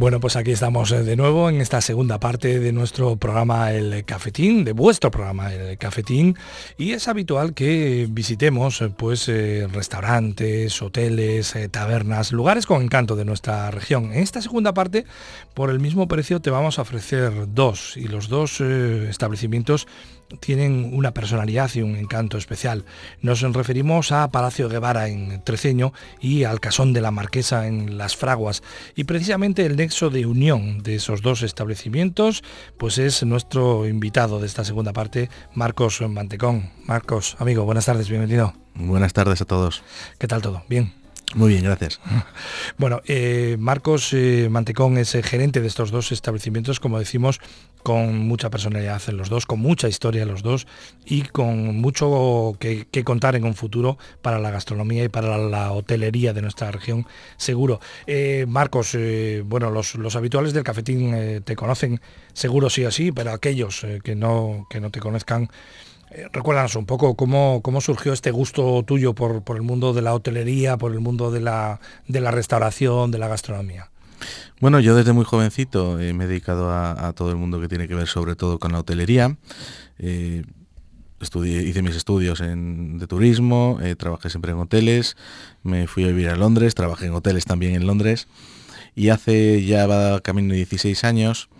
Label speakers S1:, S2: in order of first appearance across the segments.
S1: Bueno, pues aquí estamos eh, de nuevo en esta segunda parte de nuestro programa El Cafetín, de vuestro programa El Cafetín, y es habitual que visitemos eh, pues eh, restaurantes, hoteles, tabernas, lugares con encanto de nuestra región. En esta segunda parte, por el mismo precio te vamos a ofrecer dos y los dos establecimientos tienen una personalidad y un encanto especial. Nos referimos a Palacio Guevara en Treceño y al Casón de la Marquesa en Las Fraguas. Y precisamente el nexo de unión de esos dos establecimientos, pues es nuestro invitado de esta segunda parte, Marcos Mantecón. Marcos, amigo, buenas tardes, bienvenido.
S2: Buenas tardes a todos.
S1: ¿Qué tal todo? ¿Bien?
S2: Muy bien, gracias.
S1: Bueno, eh, Marcos eh, Mantecón es el gerente de estos dos establecimientos, como decimos, con mucha personalidad en los dos, con mucha historia en los dos y con mucho que, contar en un futuro para la gastronomía y para la hotelería de nuestra región, seguro. Eh, Marcos, bueno, los, los, habituales del cafetín te conocen seguro sí o sí, pero aquellos que, no, que no te conozcan, eh, recuérdanos un poco cómo, cómo surgió este gusto tuyo por, el mundo de la hotelería, por el mundo de la, de la restauración, de la gastronomía.
S2: Bueno, yo desde muy jovencito eh, me he dedicado a, todo el mundo que tiene que ver sobre todo con la hotelería. Eh, hice mis estudios de turismo, trabajé siempre en hoteles, me fui a vivir a Londres, trabajé en hoteles también en Londres y hace ya va camino de 16 años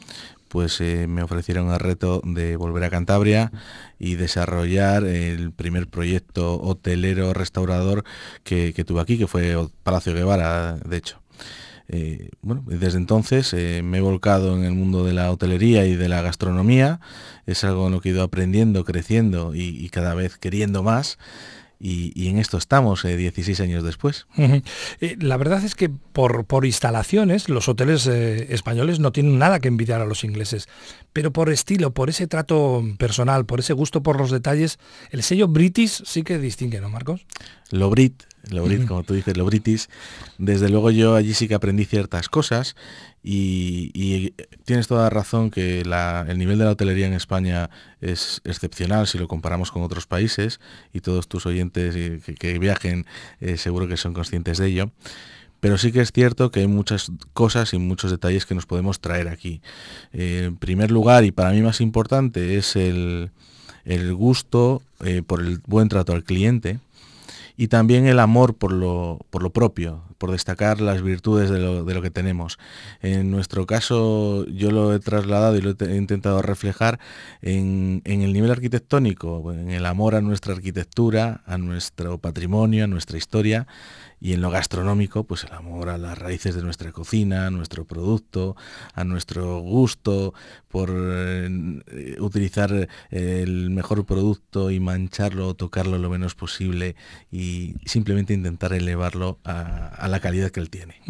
S2: pues eh, me ofrecieron el reto de volver a Cantabria y desarrollar el primer proyecto hotelero restaurador que, tuve aquí, que fue Palacio Guevara, de hecho. Eh, bueno, desde entonces eh, me he volcado en el mundo de la hotelería y de la gastronomía. Es algo en lo que he ido aprendiendo, creciendo y cada vez queriendo más y, en esto estamos 16 eh, años después.
S1: Eh, la verdad es que por, por instalaciones los hoteles eh, españoles no tienen nada que envidiar a los ingleses, pero por estilo, por ese trato personal, por ese gusto por los detalles, el sello British sí que distingue, ¿no, Marcos?
S2: Lo Brit, lo Brit, como tú dices, lo British. Desde luego yo allí sí que aprendí ciertas cosas y, tienes toda razón que el nivel de la hotelería en España es excepcional si lo comparamos con otros países y todos tus oyentes que, viajen eh, seguro que son conscientes de ello. Pero sí que es cierto que hay muchas cosas y muchos detalles que nos podemos traer aquí. Eh, en primer lugar, y para mí más importante, es el, gusto eh, por el buen trato al cliente y también el amor por lo, por lo propio, por destacar las virtudes de lo, que tenemos. En nuestro caso yo lo he trasladado y lo he intentado reflejar en, el nivel arquitectónico, en el amor a nuestra arquitectura, a nuestro patrimonio, a nuestra historia y en lo gastronómico, pues el amor a las raíces de nuestra cocina, a nuestro producto, a nuestro gusto por eh, utilizar el mejor producto y mancharlo o tocarlo lo menos posible y simplemente intentar elevarlo a, la calidad que él tiene.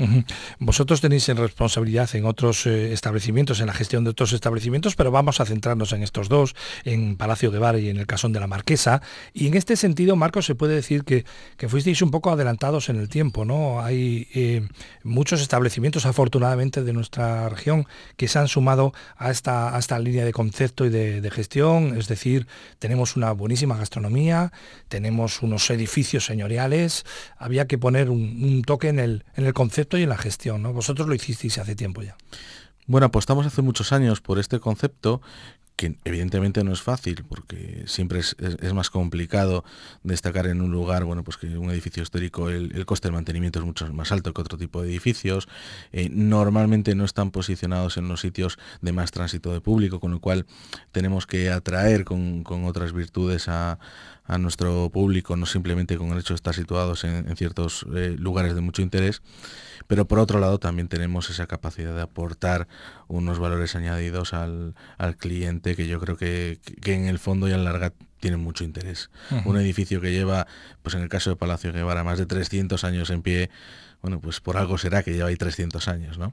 S1: Vosotros tenéis en responsabilidad en otros eh, establecimientos, en la gestión de otros establecimientos, pero vamos a centrarnos en estos dos, en Palacio Guevara y en el Casón de la Marquesa. Y en este sentido, Marcos, se puede decir que, que fuisteis un poco adelantados en el tiempo, ¿no? Hay eh, muchos establecimientos, afortunadamente, de nuestra región que se han sumado a esta, esta línea de concepto y de, gestión, es decir, tenemos una buenísima gastronomía, tenemos unos edificios señoriales, había que poner un, toque en el, en el concepto y en la gestión, ¿no? Vosotros lo hicisteis hace tiempo ya.
S2: Bueno, apostamos hace muchos años por este concepto que evidentemente no es fácil porque siempre es, más complicado destacar en un lugar, bueno, pues que un edificio histórico el, coste de mantenimiento es mucho más alto que otro tipo de edificios, eh, normalmente no están posicionados en los sitios de más tránsito de público, con lo cual tenemos que atraer con, otras virtudes a, nuestro público, no simplemente con el hecho de estar situados en, ciertos eh, lugares de mucho interés. Pero por otro lado también tenemos esa capacidad de aportar unos valores añadidos al, cliente que yo creo que, en el fondo y a larga tienen mucho interés. Un edificio que lleva, pues en el caso de Palacio Guevara, más de 300 años en pie, bueno, pues por algo será que lleva ahí 300 años, ¿no?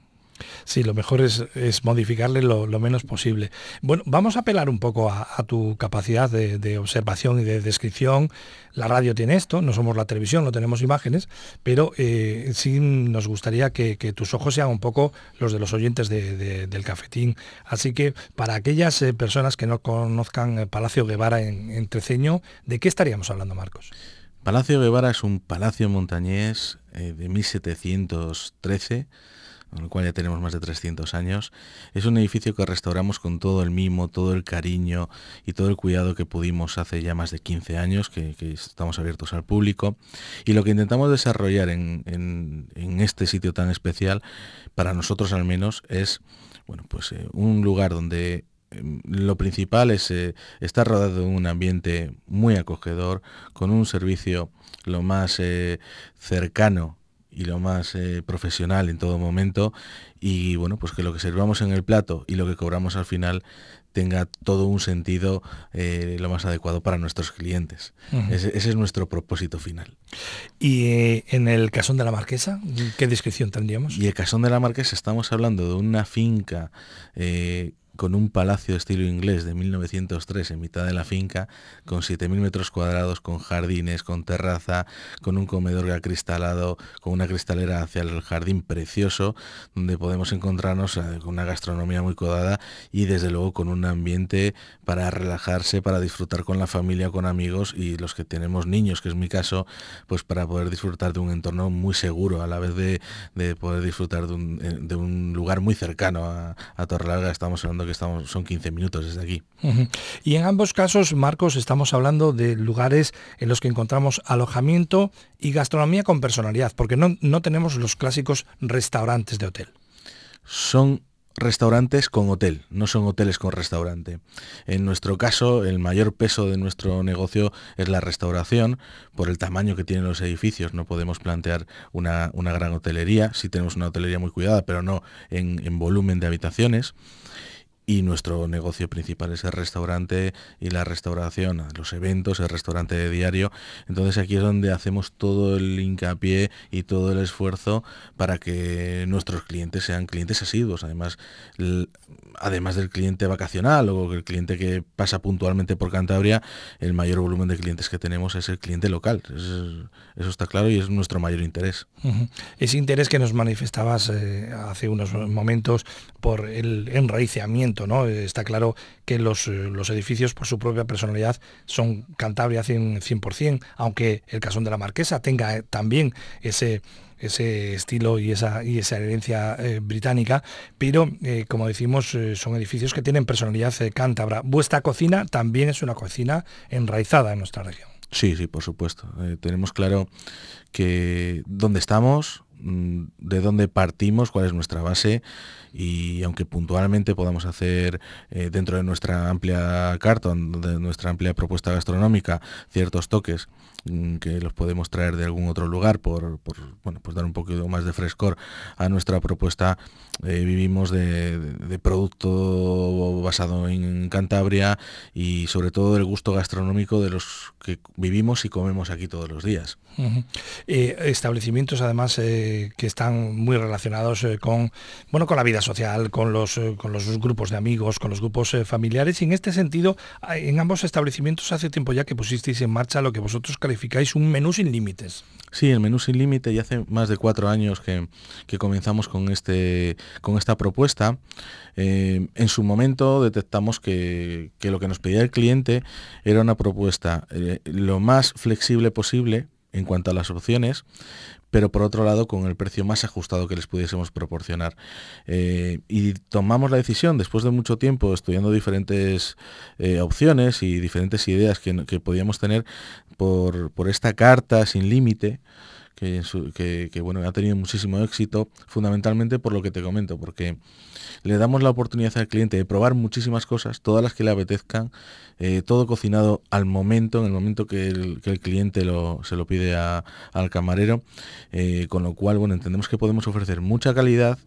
S1: Sí, lo mejor es, modificarle lo, menos posible. Bueno, vamos a apelar un poco a, tu capacidad de, observación y de descripción. La radio tiene esto, no somos la televisión, no tenemos imágenes, pero eh, sí nos gustaría que, tus ojos sean un poco los de los oyentes del cafetín. Así que para aquellas eh, personas que no conozcan eh, Palacio Guevara en, en Treceño, ¿de qué estaríamos hablando, Marcos?
S2: Palacio Guevara es un palacio montañés de 1713 con el cual ya tenemos más de 300 años. Es un edificio que restauramos con todo el mimo, todo el cariño y todo el cuidado que pudimos hace ya más de 15 años, que, estamos abiertos al público. Y lo que intentamos desarrollar en, este sitio tan especial, para nosotros al menos, es bueno, pues, eh, un lugar donde em, lo principal es eh, estar rodeado de un ambiente muy acogedor, con un servicio lo más eh, cercano y lo más eh, profesional en todo momento y bueno pues que lo que servamos en el plato y lo que cobramos al final tenga todo un sentido eh, lo más adecuado para nuestros clientes. ese, es nuestro propósito final.
S1: ¿Y en el Casón de la Marquesa, qué descripción tendríamos?
S2: Y el Casón de la Marquesa estamos hablando de una finca con un palacio de estilo inglés de 1903 en mitad de la finca, con 7.000 metros cuadrados, con jardines, con terraza, con un comedor acristalado, con una cristalera hacia el jardín precioso, donde podemos encontrarnos eh, con una gastronomía muy codada y desde luego con un ambiente para relajarse, para disfrutar con la familia, con amigos y los que tenemos niños, que es mi caso, pues para poder disfrutar de un entorno muy seguro, a la vez de, poder disfrutar de un, lugar muy cercano a, a Torrelarga. Estamos hablando que estamos, son 15 minutos desde aquí.
S1: Y en ambos casos, Marcos, estamos hablando de lugares en los que encontramos alojamiento y gastronomía con personalidad, porque no, no tenemos los clásicos restaurantes de hotel.
S2: Son restaurantes con hotel, no son hoteles con restaurante. En nuestro caso, el mayor peso de nuestro negocio es la restauración, por el tamaño que tienen los edificios. No podemos plantear una, gran hotelería, sí tenemos una hotelería muy cuidada, pero no en, en volumen de habitaciones y nuestro negocio principal es el restaurante y la restauración, los eventos, el restaurante de diario. Entonces aquí es donde hacemos todo el hincapié y todo el esfuerzo para que nuestros clientes sean clientes asiduos. Además, además del cliente vacacional o el cliente que pasa puntualmente por Cantabria, el mayor volumen de clientes que tenemos es el cliente local. Eso, está claro y es nuestro mayor interés.
S1: Ese interés que nos manifestabas eh, hace unos momentos por el enraiciamiento Está claro que eh, los, edificios por su propia personalidad son Cantabria 100%, aunque el Casón de la Marquesa tenga eh, también ese ese estilo y esa, y esa herencia eh, británica, pero como decimos, son edificios que tienen personalidad cántabra. Vuestra cocina también es una cocina enraizada en nuestra región.
S2: Sí, sí, por supuesto. tenemos claro que dónde estamos, de dónde partimos, cuál es nuestra base y aunque puntualmente podamos hacer eh, dentro de nuestra amplia carta, de nuestra amplia propuesta gastronómica, ciertos toques mm, que los podemos traer de algún otro lugar por, bueno, pues dar un poquito más de frescor a nuestra propuesta, eh, vivimos de, producto basado en Cantabria y sobre todo del gusto gastronómico de los que vivimos y comemos aquí todos los días.
S1: Eh, establecimientos además que están muy relacionados con, bueno, con la vida social, con los, eh, con los grupos de amigos, con los grupos eh, familiares. Y en este sentido, en ambos establecimientos hace tiempo ya que pusisteis en marcha lo que vosotros calificáis un menú sin límites.
S2: Sí, el menú sin límite, y hace más de cuatro años que, comenzamos con, este, con esta propuesta. Eh, en su momento detectamos que, lo que nos pedía el cliente era una propuesta lo más flexible posible en cuanto a las opciones, pero por otro lado con el precio más ajustado que les pudiésemos proporcionar. Eh, y tomamos la decisión, después de mucho tiempo estudiando diferentes eh, opciones y diferentes ideas que, que podíamos tener por, por esta carta sin límite, que, bueno, ha tenido muchísimo éxito, fundamentalmente por lo que te comento, porque le damos la oportunidad al cliente de probar muchísimas cosas, todas las que le apetezcan, eh, todo cocinado al momento, en el momento que el, cliente se lo pide al camarero, eh, con lo cual, bueno, entendemos que podemos ofrecer mucha calidad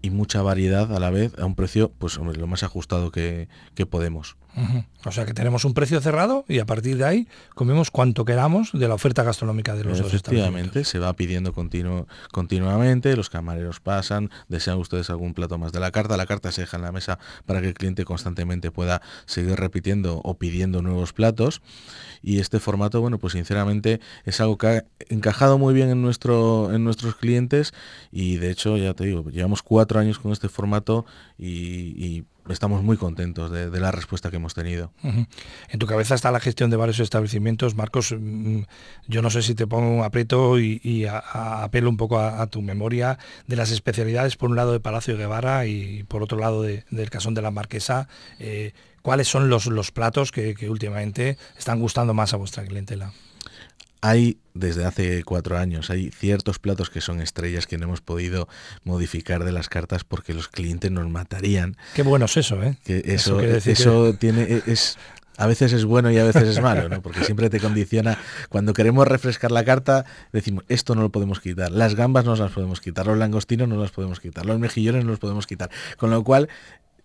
S2: y mucha variedad a la vez a un precio, pues lo más ajustado que, que podemos.
S1: O sea que tenemos un precio cerrado y a partir de ahí comemos cuanto queramos de la oferta gastronómica de los
S2: Efectivamente, se va pidiendo continuo, continuamente, los camareros pasan, desean ustedes algún plato más de la carta, la carta se deja en la mesa para que el cliente constantemente pueda seguir repitiendo o pidiendo nuevos platos. Y este formato, bueno, pues sinceramente es algo que ha encajado muy bien en, nuestro, en nuestros clientes y de hecho, ya te digo, llevamos cuatro años con este formato y estamos muy contentos de, la respuesta que hemos tenido.
S1: En tu cabeza está la gestión de varios establecimientos. Marcos, mm, yo no sé si te pongo un aprieto y, apelo un poco a, tu memoria de las especialidades, por un lado de Palacio Guevara y por otro lado del Casón de la Marquesa. Eh, ¿Cuáles son los, platos que últimamente están gustando más a vuestra clientela?
S2: Hay desde hace cuatro años, hay ciertos platos que son estrellas que no hemos podido modificar de las cartas porque los clientes nos matarían.
S1: Qué bueno es eso, ¿eh?
S2: Que eso, eso, tiene, e, es, a veces es bueno y a veces es malo, ¿no? Porque siempre te condiciona. Cuando queremos refrescar la carta, decimos, esto no lo podemos quitar. Las gambas no las podemos quitar, los langostinos no las podemos quitar, los mejillones no los podemos quitar. Con lo cual,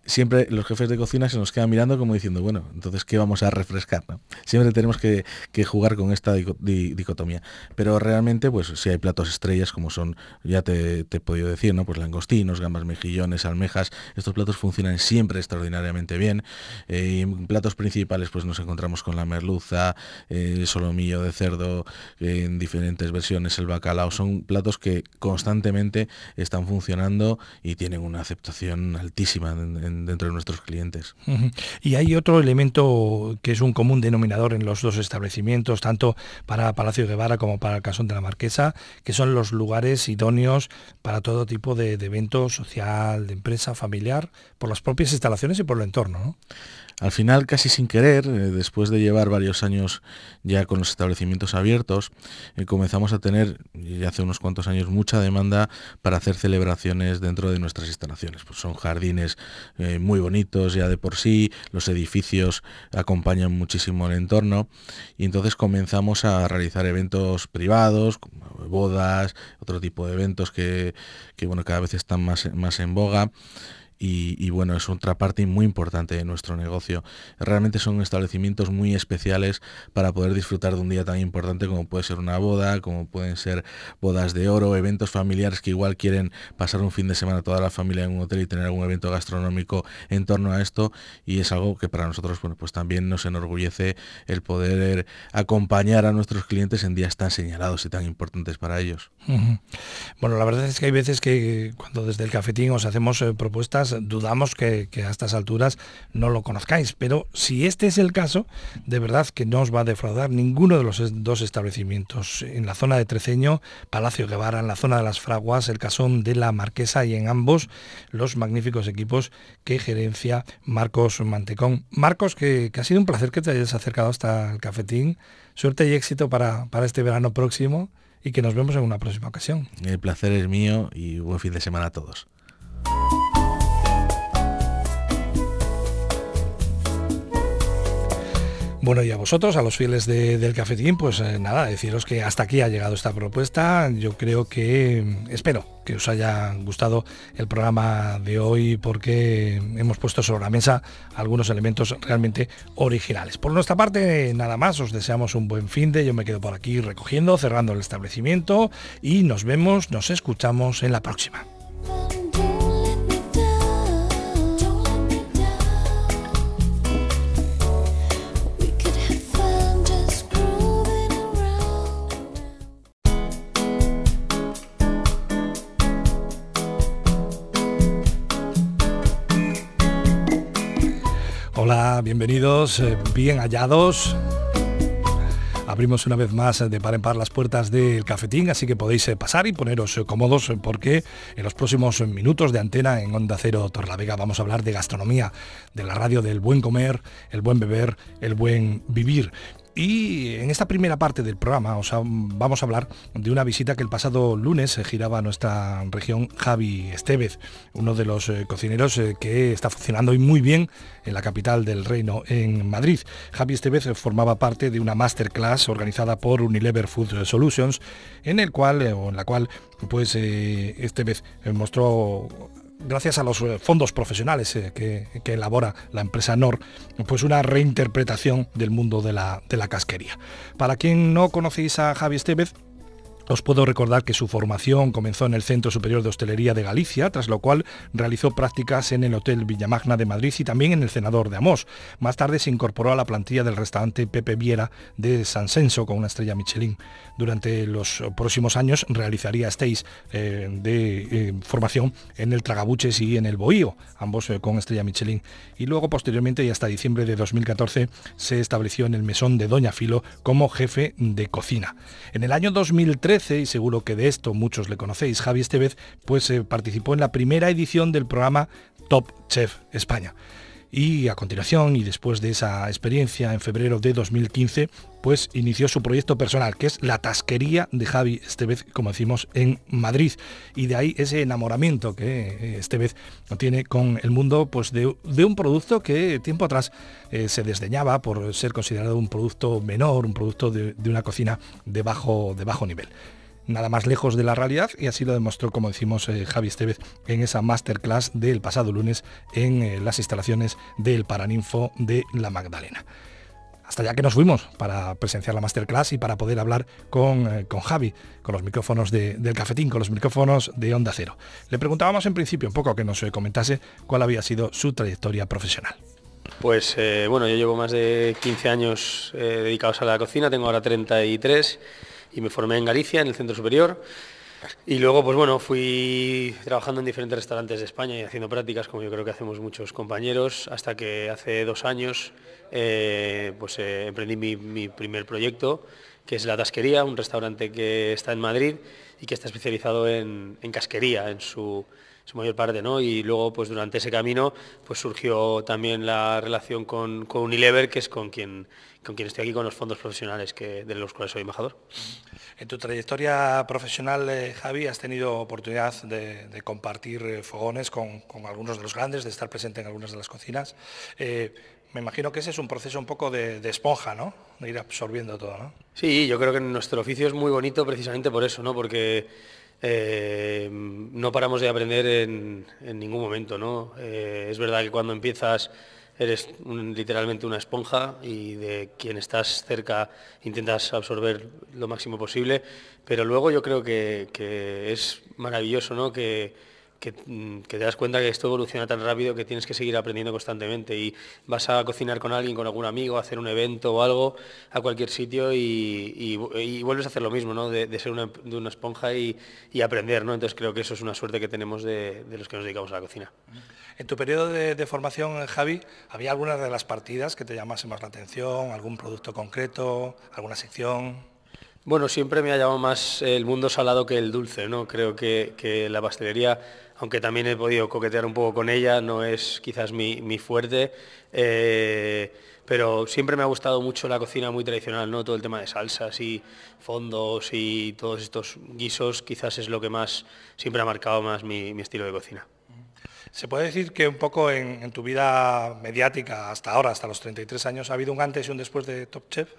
S2: siempre los jefes de cocina se nos quedan mirando como diciendo, bueno, entonces, ¿qué vamos a refrescar? Siempre tenemos que, jugar con esta dicotomía. Pero realmente, pues si hay platos estrellas, como son, ya te, he podido decir, ¿no? Pues langostinos, gambas, mejillones, almejas, estos platos funcionan siempre extraordinariamente bien. Eh, en platos principales, pues nos encontramos con la merluza, eh, solomillo de cerdo, en diferentes versiones, el bacalao, son platos que constantemente están funcionando y tienen una aceptación altísima dentro de nuestros clientes.
S1: Y hay otro elemento que es un común denominador en los dos establecimientos, tanto para Palacio Guevara como para el Casón de la Marquesa, que son los lugares idóneos para todo tipo de, evento social, de empresa, familiar, por las propias instalaciones y por el entorno. ¿no?
S2: Al final, casi sin querer, eh, después de llevar varios años ya con los establecimientos abiertos, eh, comenzamos a tener, ya hace unos cuantos años, mucha demanda para hacer celebraciones dentro de nuestras instalaciones. Pues son jardines eh, muy bonitos ya de por sí, los edificios acompañan muchísimo el entorno y entonces comenzamos a realizar eventos privados, bodas, otro tipo de eventos que, que bueno, cada vez están más, más en boga y, bueno, es otra parte muy importante de nuestro negocio. Realmente son establecimientos muy especiales para poder disfrutar de un día tan importante como puede ser una boda, como pueden ser bodas de oro, eventos familiares que igual quieren pasar un fin de semana toda la familia en un hotel y tener algún evento gastronómico en torno a esto y es algo que para nosotros bueno, pues también nos enorgullece el poder acompañar a nuestros clientes en días tan señalados y tan importantes para ellos.
S1: Bueno, la verdad es que hay veces que cuando desde el cafetín os hacemos eh, propuestas dudamos que, a estas alturas no lo conozcáis, pero si este es el caso, de verdad que no os va a defraudar ninguno de los dos establecimientos. En la zona de Treceño, Palacio Guevara, en la zona de las Fraguas, el Casón de la Marquesa y en ambos los magníficos equipos que gerencia Marcos Mantecón. Marcos, que, ha sido un placer que te hayas acercado hasta el cafetín. Suerte y éxito para, para este verano próximo y que nos vemos en una próxima ocasión.
S2: El placer es mío y buen fin de semana a todos.
S1: Bueno, y a vosotros, a los fieles del cafetín, pues eh, nada, deciros que hasta aquí ha llegado esta propuesta. Yo creo que, mm, espero que os haya gustado el programa de hoy porque hemos puesto sobre la mesa algunos elementos realmente originales. Por nuestra parte, nada más, os deseamos un buen fin de, yo me quedo por aquí recogiendo, cerrando el establecimiento y nos vemos, nos escuchamos en la próxima. Bienvenidos, eh, bien hallados. Abrimos una vez más de par en par las puertas del cafetín, así que podéis eh, pasar y poneros eh, cómodos porque en los próximos minutos de antena en Onda Cero Torlavega vamos a hablar de gastronomía, de la radio del buen comer, el buen beber, el buen vivir. Y en esta primera parte del programa os vamos a hablar de una visita que el pasado lunes giraba a nuestra región Javi Estevez, uno de los eh, cocineros eh, que está funcionando muy bien en la capital del reino, en Madrid. Javi Estevez formaba parte de una masterclass organizada por Unilever Food Solutions, en el cual eh, o en la cual pues Estevez mostró gracias a los eh, fondos profesionales eh, que, elabora la empresa NOR, pues una reinterpretación del mundo de la, de la casquería. Para quien no conocéis a Javi Estevez, Os puedo recordar que su formación comenzó en el Centro Superior de Hostelería de Galicia, tras lo cual realizó prácticas en el Hotel Villamagna de Madrid y también en el Senador de Amos. Más tarde se incorporó a la plantilla del restaurante Pepe Viera de San Censo con una estrella Michelin. Durante los próximos años realizaría stays eh, de eh, formación en el Tragabuches y en el Bohío, ambos eh, con estrella Michelin. Y luego posteriormente y hasta diciembre de 2014 se estableció en el mesón de Doña Filo como jefe de cocina. En el año 2013 y seguro que de esto muchos le conocéis, Javi Estevez, pues eh, participó en la primera edición del programa Top Chef España. Y a continuación, y después de esa experiencia en febrero de 2015, pues inició su proyecto personal, que es la tasquería de Javi Estevez, como decimos, en Madrid. Y de ahí ese enamoramiento que eh, Estevez tiene con el mundo pues de, un producto que tiempo atrás eh, se desdeñaba por ser considerado un producto menor, un producto de, una cocina de bajo, de bajo nivel nada más lejos de la realidad y así lo demostró, como decimos, eh, Javi Estevez en esa masterclass del pasado lunes en las instalaciones del Paraninfo de La Magdalena hasta ya que nos fuimos para presenciar la masterclass y para poder hablar con, eh, con Javi, con los micrófonos del cafetín, con los micrófonos de Onda Cero. Le preguntábamos en principio un poco que nos eh, comentase cuál había sido su trayectoria profesional.
S3: Pues eh, bueno, yo llevo más de 15 años dedicados a la cocina, tengo ahora 33 y me formé en Galicia, en el Centro Superior. Y luego, pues bueno, fui trabajando en diferentes restaurantes de España y haciendo prácticas, como yo creo que hacemos muchos compañeros, hasta que hace dos años eh, pues eh, emprendí mi, primer proyecto, que es La Tasquería, un restaurante que está en Madrid y que está especializado en, casquería, en su, mayor parte, ¿no? Y luego, pues durante ese camino, pues surgió también la relación con, con Unilever, que es con quien, con quien estoy aquí, con los fondos profesionales que, de los cuales soy embajador.
S1: En tu trayectoria profesional, eh, Javi, has tenido oportunidad de, compartir eh, fogones con, algunos de los grandes, de estar presente en algunas de las cocinas. Eh, me imagino que ese es un proceso un poco de, esponja, ¿no? De ir absorbiendo todo, ¿no?
S3: Sí, yo creo que nuestro oficio es muy bonito precisamente por eso, ¿no? Porque no paramos de aprender en, ningún momento, ¿no? es verdad que cuando empiezas eres literalmente una esponja y de quien estás cerca intentas absorber lo máximo posible, pero luego yo creo que, es maravilloso ¿no? que, Mm, que, te das cuenta que esto evoluciona tan rápido que tienes que seguir aprendiendo constantemente y vas a cocinar con alguien, con algún amigo, a hacer un evento o algo a cualquier sitio y, vuelves a hacer lo mismo, ¿no? de, ser una, de una esponja y, aprender. ¿no? Entonces creo que eso es una suerte que tenemos de, los que nos dedicamos a la cocina.
S1: En tu periodo de, formación, Javi, ¿había alguna de las partidas que te llamase más la atención? ¿Algún producto concreto? ¿Alguna sección?
S3: Bueno, siempre me ha llamado más el mundo salado que el dulce, ¿no? Creo que, la pastelería, aunque también he podido coquetear un poco con ella, no es quizás mi, fuerte, eh, pero siempre me ha gustado mucho la cocina muy tradicional, ¿no? Todo el tema de salsas y fondos y todos estos guisos quizás es lo que más siempre ha marcado más mi, estilo de cocina.
S1: ¿Se puede decir que un poco en, tu vida mediática hasta ahora, hasta los 33 años, ha habido un antes y un después de Top Chef?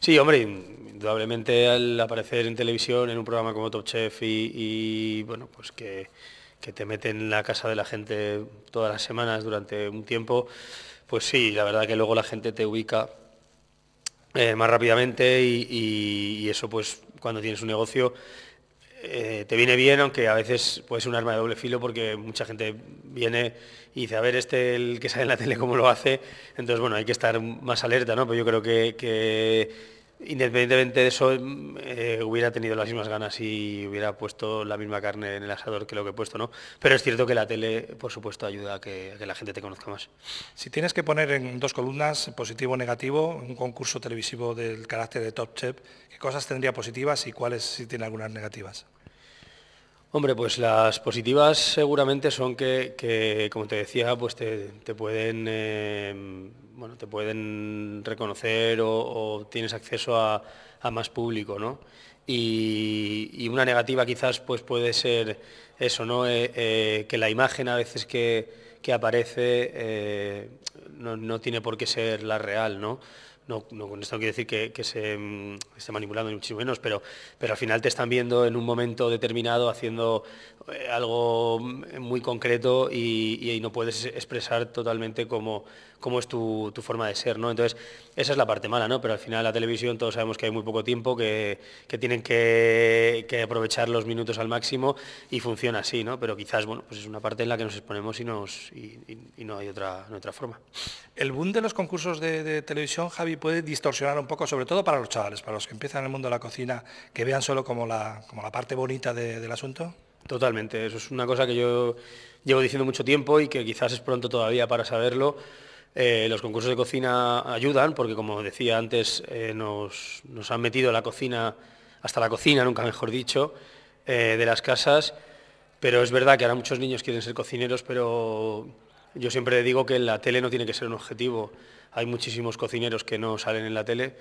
S3: Sí, hombre, indudablemente al aparecer en televisión en un programa como Top Chef y, bueno, pues que, te meten en la casa de la gente todas las semanas durante un tiempo, pues sí, la verdad que luego la gente te ubica eh, más rápidamente y, eso pues cuando tienes un negocio eh, te viene bien, aunque a veces puede un arma de doble filo porque mucha gente viene y dice, a ver, este el que sale en la tele cómo lo hace, entonces bueno, hay que estar más alerta, ¿no? Pero yo creo que Independientemente de eso, eh, hubiera tenido las mismas ganas y hubiera puesto la misma carne en el asador que lo que he puesto, ¿no? Pero es cierto que la tele, por supuesto, ayuda a que, la gente te conozca más.
S1: Si tienes que poner en dos columnas, positivo o negativo, un concurso televisivo del carácter de Top Chef, ¿qué cosas tendría positivas y cuáles si tiene algunas negativas?
S3: Hombre, pues las positivas seguramente son que, como te decía, pues te, pueden eh, bueno, te pueden reconocer o, tienes acceso a, más público, ¿no? Y, una negativa quizás pues puede ser eso, ¿no? Eh, eh, que la imagen a veces que, aparece eh, no, tiene por qué ser la real, ¿no? No, con esto no quiere decir que, se mm, esté manipulando ni muchísimo menos, pero, pero al final te están viendo en un momento determinado haciendo algo muy concreto y, no puedes expresar totalmente como, cómo es tu, forma de ser, ¿no? Entonces, esa es la parte mala, ¿no? Pero al final la televisión todos sabemos que hay muy poco tiempo, que, tienen que, aprovechar los minutos al máximo y funciona así, ¿no? Pero quizás, bueno, pues es una parte en la que nos exponemos y, nos, y, no hay otra, otra forma.
S1: El boom de los concursos de, televisión, Javi, puede distorsionar un poco, sobre todo para los chavales, para los que empiezan en el mundo de la cocina, que vean solo como la, como la parte bonita del asunto.
S3: Totalmente, eso es una cosa que yo llevo diciendo mucho tiempo y que quizás es pronto todavía para saberlo. Eh, los concursos de cocina ayudan porque, como decía antes, eh, nos, han metido la cocina, hasta la cocina, nunca mejor dicho, eh, de las casas. Pero es verdad que ahora muchos niños quieren ser cocineros, pero yo siempre digo que la tele no tiene que ser un objetivo. Hay muchísimos cocineros que no salen en la tele,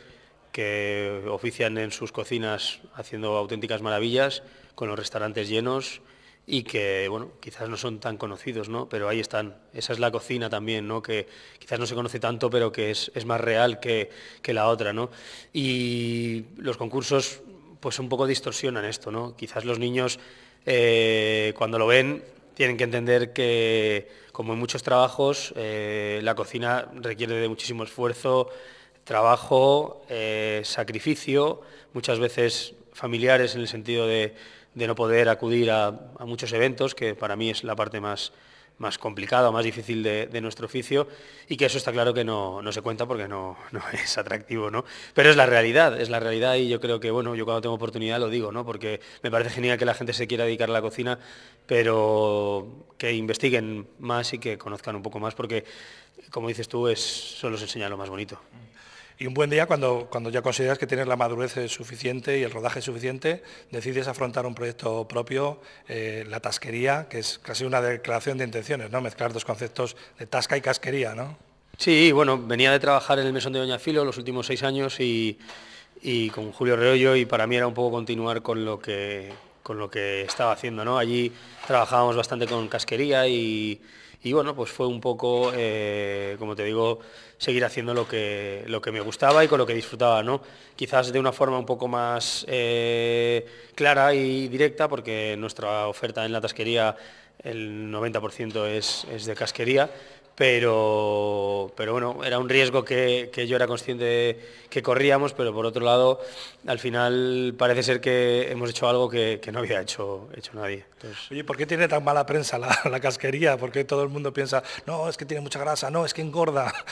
S3: que ofician en sus cocinas haciendo auténticas maravillas, con los restaurantes llenos y que, bueno, quizás no son tan conocidos, ¿no? Pero ahí están. Esa es la cocina también, ¿no? Que quizás no se conoce tanto, pero que es, más real que, la otra, ¿no? Y los concursos, pues un poco distorsionan esto, ¿no? Quizás los niños, eh, cuando lo ven, tienen que entender que, como en muchos trabajos, eh, la cocina requiere de muchísimo esfuerzo, trabajo, eh, sacrificio, muchas veces familiares en el sentido de de no poder acudir a, muchos eventos, que para mí es la parte más, más complicada o más difícil de, nuestro oficio y que eso está claro que no, se cuenta porque no, es atractivo, ¿no? Pero es la realidad, es la realidad y yo creo que, bueno, yo cuando tengo oportunidad lo digo, ¿no? Porque me parece genial que la gente se quiera dedicar a la cocina, pero que investiguen más y que conozcan un poco más porque, como dices tú, es, solo se enseña lo más bonito.
S1: Y un buen día, cuando, cuando ya consideras que tienes la madurez suficiente y el rodaje suficiente, decides afrontar un proyecto propio, eh, la tasquería, que es casi una declaración de intenciones, ¿no? Mezclar dos conceptos de tasca y casquería, ¿no?
S3: Sí, bueno, venía de trabajar en el mesón de Doña Filo los últimos seis años y, con Julio Reollo y para mí era un poco continuar con lo que, con lo que estaba haciendo, ¿no? Allí trabajábamos bastante con casquería y y bueno, pues fue un poco, eh, como te digo, seguir haciendo lo que, lo que me gustaba y con lo que disfrutaba, ¿no? Quizás de una forma un poco más eh, clara y directa, porque nuestra oferta en la tasquería, el 90% es, es de casquería, pero, pero bueno, era un riesgo que, yo era consciente de que corríamos, pero por otro lado, al final parece ser que hemos hecho algo que, no había hecho, hecho nadie.
S1: Oye, ¿por qué tiene tan mala prensa la, casquería? ¿Por qué todo el mundo piensa, no, es que tiene mucha grasa, no, es que engorda?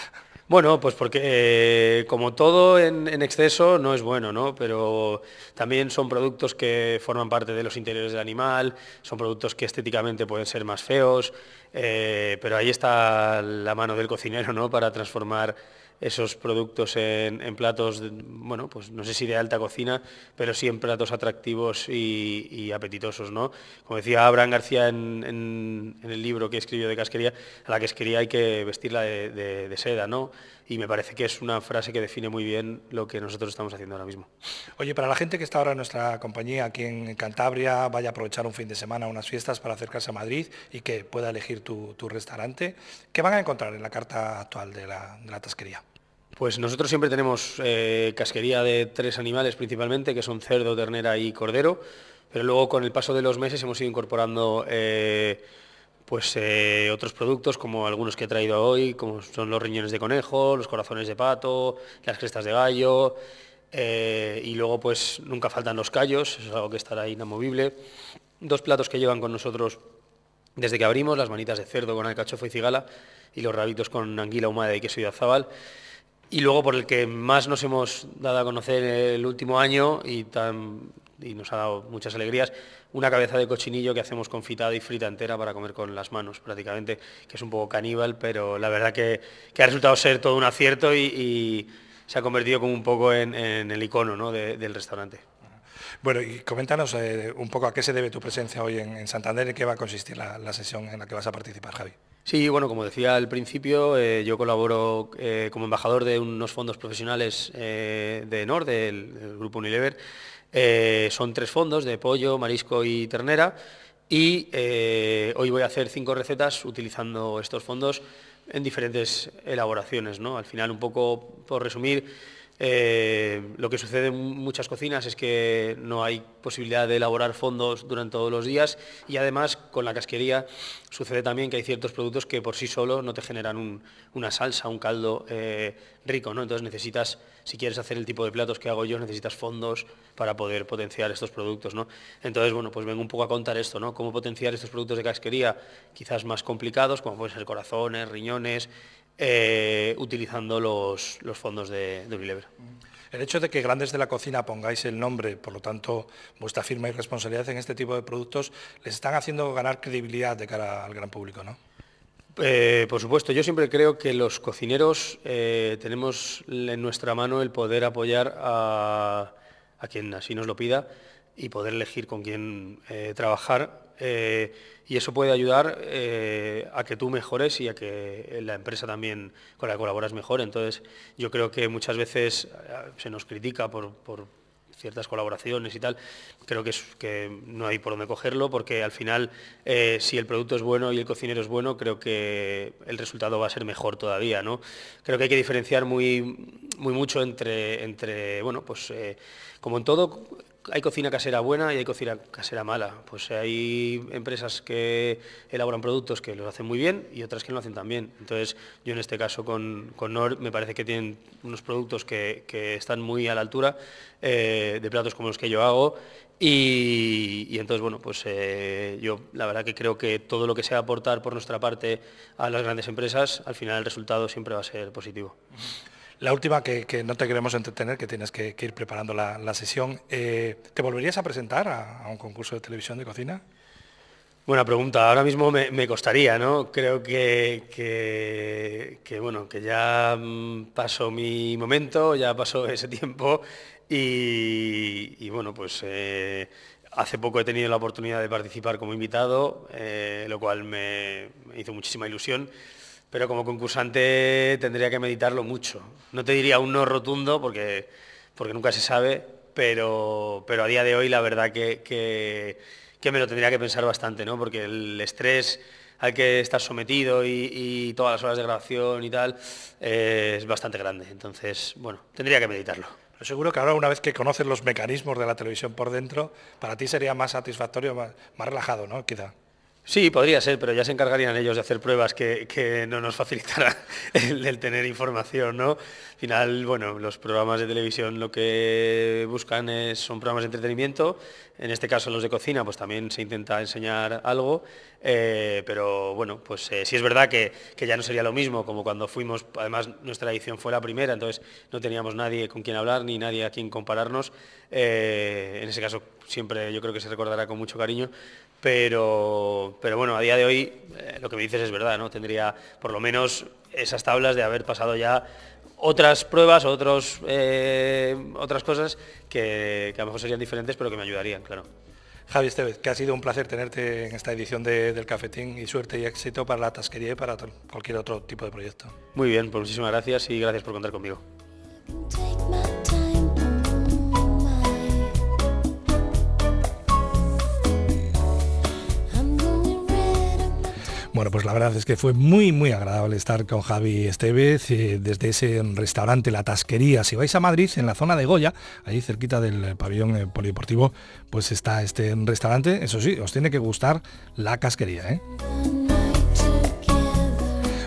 S3: Bueno, pues porque eh, como todo en, en, exceso no es bueno, ¿no? Pero también son productos que forman parte de los interiores del animal, son productos que estéticamente pueden ser más feos, eh, pero ahí está la mano del cocinero ¿no? para transformar esos productos en, platos, bueno, pues no sé si de alta cocina, pero sí en platos atractivos y, apetitosos, ¿no? Como decía Abraham García en, el libro que escribió de casquería, a la casquería hay que vestirla de, seda, ¿no? Y me parece que es una frase que define muy bien lo que nosotros estamos haciendo ahora mismo.
S1: Oye, para la gente que está ahora en nuestra compañía aquí en Cantabria, vaya a aprovechar un fin de semana, unas fiestas para acercarse a Madrid y que pueda elegir tu, restaurante, ¿qué van a encontrar en la carta actual de la, de la tasquería?
S3: Pues nosotros siempre tenemos eh, casquería de tres animales principalmente, que son cerdo, ternera y cordero, pero luego con el paso de los meses hemos ido incorporando eh, pues, eh, otros productos, como algunos que he traído hoy, como son los riñones de conejo, los corazones de pato, las crestas de gallo, y luego pues nunca faltan los callos, eso es algo que estará inamovible. Dos platos que llevan con nosotros desde que abrimos, las manitas de cerdo con alcachofo y cigala, y los rabitos con anguila humada y queso y azabal. Y luego por el que más nos hemos dado a conocer el último año y, nos ha dado muchas alegrías, una cabeza de cochinillo que hacemos confitada y frita entera para comer con las manos prácticamente, que es un poco caníbal, pero la verdad que, ha resultado ser todo un acierto y, se ha convertido como un poco en, el icono del restaurante.
S1: Bueno, y coméntanos eh, un poco a qué se debe tu presencia hoy en, Santander y qué va a consistir la sesión en la que vas a participar, Javi.
S3: Sí, bueno, como decía al principio, eh, yo colaboro eh, como embajador de unos fondos profesionales de NOR, del, Grupo Unilever. Son tres fondos de pollo, marisco y ternera. Y hoy voy a hacer cinco recetas utilizando estos fondos en diferentes elaboraciones. ¿no? Al final, un poco por resumir, Eh, lo que sucede en muchas cocinas es que no hay posibilidad de elaborar fondos durante todos los días y además con la casquería sucede también que hay ciertos productos que por sí solos no te generan una salsa, un caldo eh, rico, ¿no? Entonces necesitas, si quieres hacer el tipo de platos que hago yo, necesitas fondos para poder potenciar estos productos, ¿no? Entonces, bueno, pues vengo un poco a contar esto, ¿no? Cómo potenciar estos productos de casquería quizás más complicados, como pueden ser corazones, riñones, eh, utilizando los, fondos de, de Unilever.
S1: El hecho de que Grandes de la Cocina pongáis el nombre, por lo tanto, vuestra firma y responsabilidad en este tipo de productos, les están haciendo ganar credibilidad de cara al gran público, ¿no?
S3: Eh, por supuesto, yo siempre creo que los cocineros eh, tenemos en nuestra mano el poder apoyar a, quien así nos lo pida y poder elegir con quién trabajar eh, y eso puede ayudar eh, a que tú mejores y a que la empresa también con la que colaboras mejore. Entonces, yo creo que muchas veces eh, se nos critica por, ciertas colaboraciones y tal, creo que, que no hay por dónde cogerlo, porque al final, si el producto es bueno y el cocinero es bueno, creo que el resultado va a ser mejor todavía, ¿no? Creo que hay que diferenciar muy, muy mucho entre, entre bueno, pues como en todo, hay cocina casera buena y hay cocina casera mala. Pues hay empresas que elaboran productos que los hacen muy bien y otras que no lo hacen tan bien. Entonces, yo en este caso con, con NOR me parece que tienen unos productos que, están muy a la altura eh, de platos como los que yo hago y, entonces, bueno, pues eh, yo la verdad que creo que todo lo que sea aportar por nuestra parte a las grandes empresas, al final el resultado siempre va a ser positivo.
S1: La última que, no te queremos entretener, que tienes que, ir preparando la, sesión. Eh, ¿Te volverías a presentar a, un concurso de televisión de cocina?
S3: Buena pregunta. Ahora mismo me, costaría, ¿no? Creo que, que, bueno, que ya mm, pasó mi momento, ya pasó ese tiempo y, bueno, pues eh, hace poco he tenido la oportunidad de participar como invitado, eh, lo cual me hizo muchísima ilusión pero como concursante tendría que meditarlo mucho. No te diría un no rotundo porque, porque nunca se sabe, pero, pero a día de hoy la verdad que, que, me lo tendría que pensar bastante, ¿no? porque el estrés al que estás sometido y, todas las horas de grabación y tal eh, es bastante grande. Entonces, bueno, tendría que meditarlo.
S1: Pero seguro que ahora una vez que conoces los mecanismos de la televisión por dentro, para ti sería más satisfactorio, más, más relajado, ¿no? Quizá.
S3: Sí, podría ser, pero ya se encargarían ellos de hacer pruebas que, no nos facilitará el, tener información, ¿no? Al final, bueno, los programas de televisión lo que buscan es, son programas de entretenimiento, en este caso los de cocina, pues también se intenta enseñar algo, eh, pero bueno, pues eh, sí es verdad que, ya no sería lo mismo como cuando fuimos, además nuestra edición fue la primera, entonces no teníamos nadie con quien hablar ni nadie a quien compararnos, eh, en ese caso siempre yo creo que se recordará con mucho cariño, pero, pero bueno, a día de hoy eh, lo que me dices es verdad, ¿no? Tendría por lo menos esas tablas de haber pasado ya otras pruebas, otros, eh, otras cosas que, a lo mejor serían diferentes, pero que me ayudarían, claro.
S1: Javi Estevez, que ha sido un placer tenerte en esta edición del Cafetín y suerte y éxito para la tasquería y para cualquier otro tipo de proyecto.
S3: Muy bien, pues muchísimas gracias y gracias por contar conmigo.
S1: Bueno, pues la verdad es que fue muy, muy agradable estar con Javi Estevez eh, desde ese restaurante La Tasquería. Si vais a Madrid, en la zona de Goya, ahí cerquita del pabellón eh, polideportivo, pues está este restaurante. Eso sí, os tiene que gustar la casquería. ¿eh?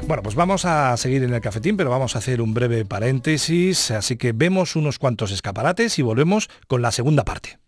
S1: Bueno, pues vamos a seguir en el cafetín, pero vamos a hacer un breve paréntesis, así que vemos unos cuantos escaparates y volvemos con la segunda parte.